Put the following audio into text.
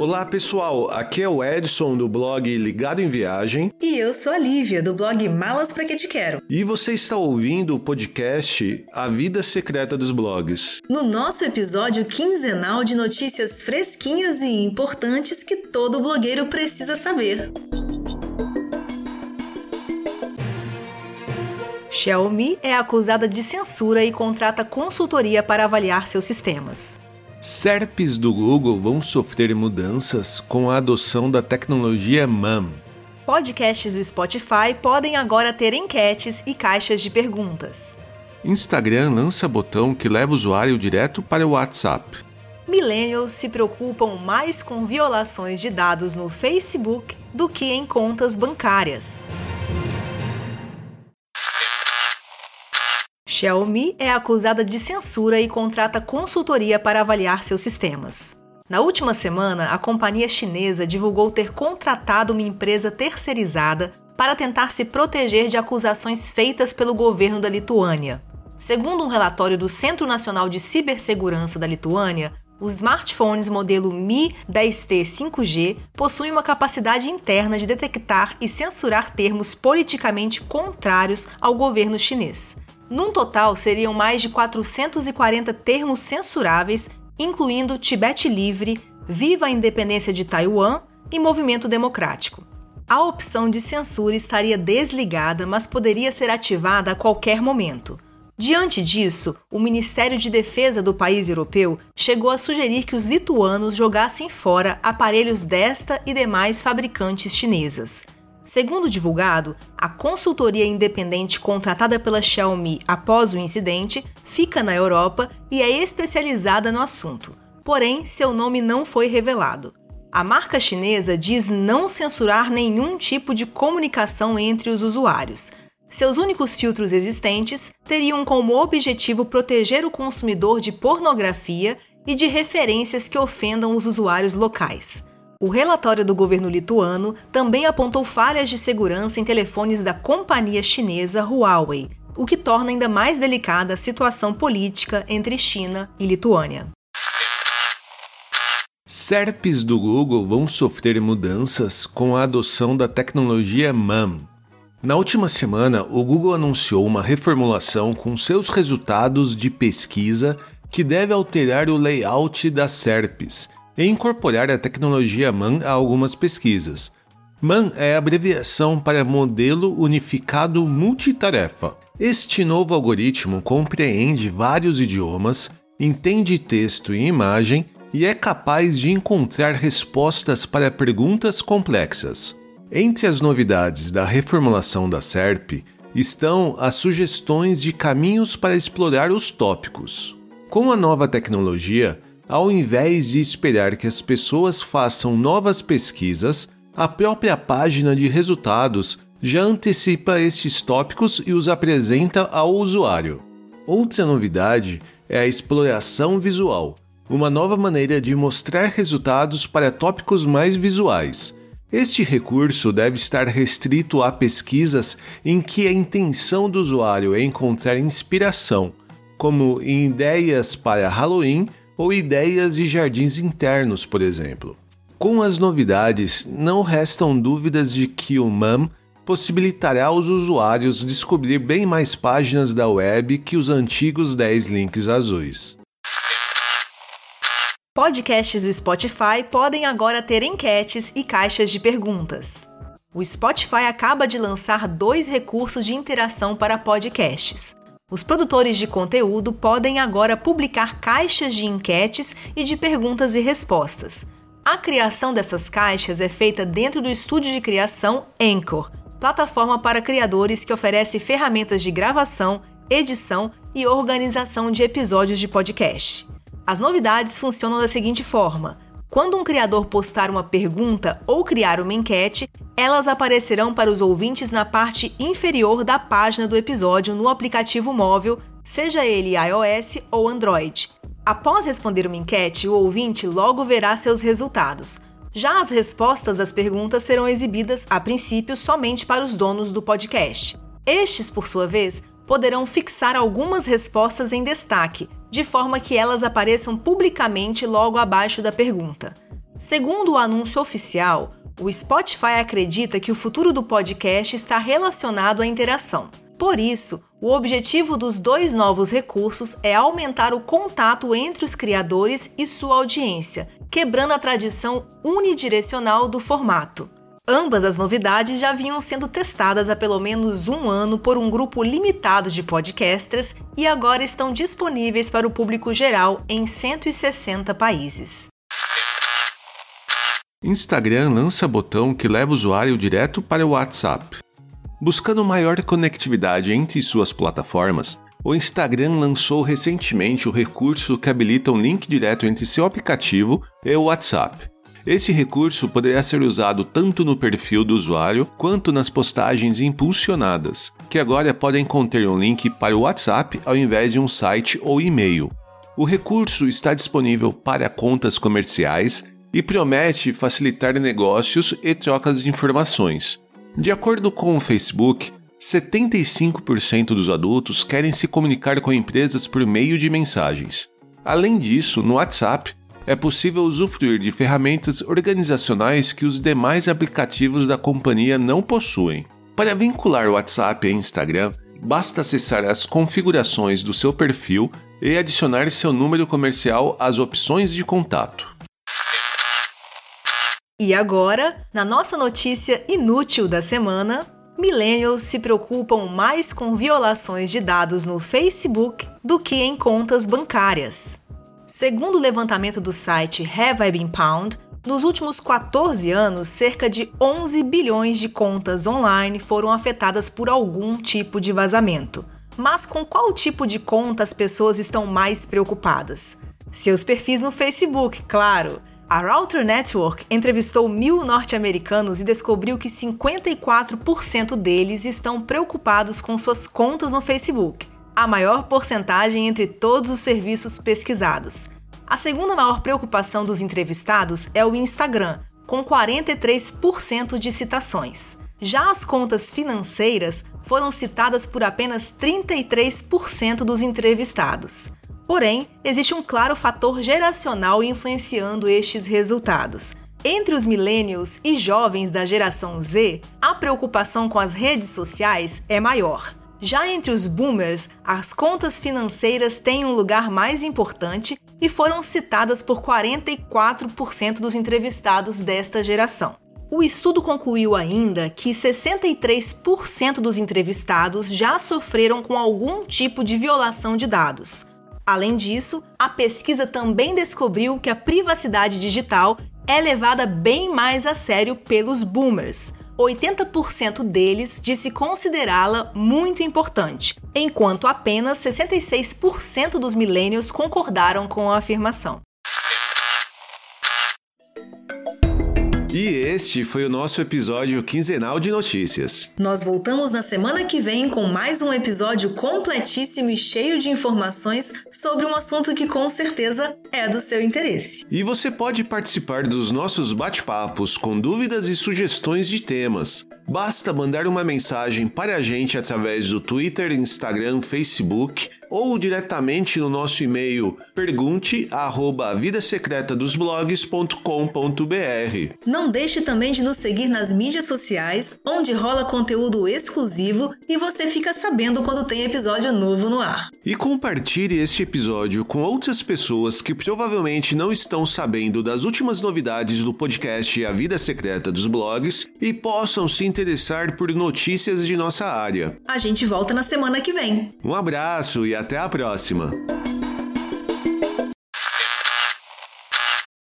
Olá pessoal, aqui é o Edson do blog Ligado em Viagem. E eu sou a Lívia do blog Malas Pra Que Te Quero. E você está ouvindo o podcast A Vida Secreta dos Blogs. No nosso episódio quinzenal de notícias fresquinhas e importantes que todo blogueiro precisa saber. Xiaomi é acusada de censura e contrata consultoria para avaliar seus sistemas. SERPs do Google vão sofrer mudanças com a adoção da tecnologia MAM. Podcasts do Spotify podem agora ter enquetes e caixas de perguntas. Instagram lança botão que leva o usuário direto para o WhatsApp. Millennials se preocupam mais com violações de dados no Facebook do que em contas bancárias. Xiaomi é acusada de censura e contrata consultoria para avaliar seus sistemas. Na última semana, a companhia chinesa divulgou ter contratado uma empresa terceirizada para tentar se proteger de acusações feitas pelo governo da Lituânia. Segundo um relatório do Centro Nacional de Cibersegurança da Lituânia, os smartphones modelo Mi 10T 5G possuem uma capacidade interna de detectar e censurar termos politicamente contrários ao governo chinês. Num total, seriam mais de 440 termos censuráveis, incluindo Tibete Livre, Viva a Independência de Taiwan e Movimento Democrático. A opção de censura estaria desligada, mas poderia ser ativada a qualquer momento. Diante disso, o Ministério de Defesa do país europeu chegou a sugerir que os lituanos jogassem fora aparelhos desta e demais fabricantes chinesas. Segundo divulgado, a consultoria independente contratada pela Xiaomi após o incidente fica na Europa e é especializada no assunto. Porém, seu nome não foi revelado. A marca chinesa diz não censurar nenhum tipo de comunicação entre os usuários. Seus únicos filtros existentes teriam como objetivo proteger o consumidor de pornografia e de referências que ofendam os usuários locais. O relatório do governo lituano também apontou falhas de segurança em telefones da companhia chinesa Huawei, o que torna ainda mais delicada a situação política entre China e Lituânia. SERPs do Google vão sofrer mudanças com a adoção da tecnologia MAM. Na última semana, o Google anunciou uma reformulação com seus resultados de pesquisa que deve alterar o layout das SERPs e incorporar a tecnologia MAN a algumas pesquisas. MAN é abreviação para Modelo Unificado Multitarefa. Este novo algoritmo compreende vários idiomas, entende texto e imagem e é capaz de encontrar respostas para perguntas complexas. Entre as novidades da reformulação da SERP estão as sugestões de caminhos para explorar os tópicos. Com a nova tecnologia, ao invés de esperar que as pessoas façam novas pesquisas, a própria página de resultados já antecipa estes tópicos e os apresenta ao usuário. Outra novidade é a exploração visual, uma nova maneira de mostrar resultados para tópicos mais visuais. Este recurso deve estar restrito a pesquisas em que a intenção do usuário é encontrar inspiração, como em ideias para Halloween ou ideias de jardins internos, por exemplo. Com as novidades, não restam dúvidas de que o MAM possibilitará aos usuários descobrir bem mais páginas da web que os antigos 10 links azuis. Podcasts do Spotify podem agora ter enquetes e caixas de perguntas. O Spotify acaba de lançar dois recursos de interação para podcasts. Os produtores de conteúdo podem agora publicar caixas de enquetes e de perguntas e respostas. A criação dessas caixas é feita dentro do estúdio de criação Anchor, plataforma para criadores que oferece ferramentas de gravação, edição e organização de episódios de podcast. As novidades funcionam da seguinte forma: quando um criador postar uma pergunta ou criar uma enquete, elas aparecerão para os ouvintes na parte inferior da página do episódio no aplicativo móvel, seja ele iOS ou Android. Após responder uma enquete, o ouvinte logo verá seus resultados. Já as respostas às perguntas serão exibidas, a princípio, somente para os donos do podcast. Estes, por sua vez, poderão fixar algumas respostas em destaque, de forma que elas apareçam publicamente logo abaixo da pergunta. Segundo o anúncio oficial, o Spotify acredita que o futuro do podcast está relacionado à interação. Por isso, o objetivo dos dois novos recursos é aumentar o contato entre os criadores e sua audiência, quebrando a tradição unidirecional do formato. Ambas as novidades já vinham sendo testadas há pelo menos um ano por um grupo limitado de podcasters e agora estão disponíveis para o público geral em 160 países. Instagram lança botão que leva o usuário direto para o WhatsApp. Buscando maior conectividade entre suas plataformas, o Instagram lançou recentemente o recurso que habilita um link direto entre seu aplicativo e o WhatsApp. Esse recurso poderá ser usado tanto no perfil do usuário quanto nas postagens impulsionadas, que agora podem conter um link para o WhatsApp ao invés de um site ou e-mail. O recurso está disponível para contas comerciais e promete facilitar negócios e trocas de informações. De acordo com o Facebook, 75% dos adultos querem se comunicar com empresas por meio de mensagens. Além disso, no WhatsApp, é possível usufruir de ferramentas organizacionais que os demais aplicativos da companhia não possuem. Para vincular o WhatsApp a Instagram, basta acessar as configurações do seu perfil e adicionar seu número comercial às opções de contato. E agora, na nossa notícia inútil da semana, millennials se preocupam mais com violações de dados no Facebook do que em contas bancárias. Segundo o levantamento do site Have I Been Pound, nos últimos 14 anos, cerca de 11 bilhões de contas online foram afetadas por algum tipo de vazamento. Mas com qual tipo de conta as pessoas estão mais preocupadas? Seus perfis no Facebook, claro. A Router Network entrevistou mil norte-americanos e descobriu que 54% deles estão preocupados com suas contas no Facebook, a maior porcentagem entre todos os serviços pesquisados. A segunda maior preocupação dos entrevistados é o Instagram, com 43% de citações. Já as contas financeiras foram citadas por apenas 33% dos entrevistados. Porém, existe um claro fator geracional influenciando estes resultados. Entre os millennials e jovens da geração Z, a preocupação com as redes sociais é maior. Já entre os boomers, as contas financeiras têm um lugar mais importante e foram citadas por 44% dos entrevistados desta geração. O estudo concluiu ainda que 63% dos entrevistados já sofreram com algum tipo de violação de dados. Além disso, a pesquisa também descobriu que a privacidade digital é levada bem mais a sério pelos boomers. 80% deles disse considerá-la muito importante, enquanto apenas 66% dos millennials concordaram com a afirmação. E este foi o nosso episódio quinzenal de notícias. Nós voltamos na semana que vem com mais um episódio completíssimo e cheio de informações sobre um assunto que com certeza é do seu interesse. E você pode participar dos nossos bate-papos com dúvidas e sugestões de temas. Basta mandar uma mensagem para a gente através do Twitter, Instagram, Facebook ou diretamente no nosso e-mail pergunte@vidasecretadosblogs.com.br. Não deixe também de nos seguir nas mídias sociais, onde rola conteúdo exclusivo e você fica sabendo quando tem episódio novo no ar. E compartilhe este episódio com outras pessoas que provavelmente não estão sabendo das últimas novidades do podcast A Vida Secreta dos Blogs e possam se interessar por notícias de nossa área. A gente volta na semana que vem. Um abraço e até a próxima!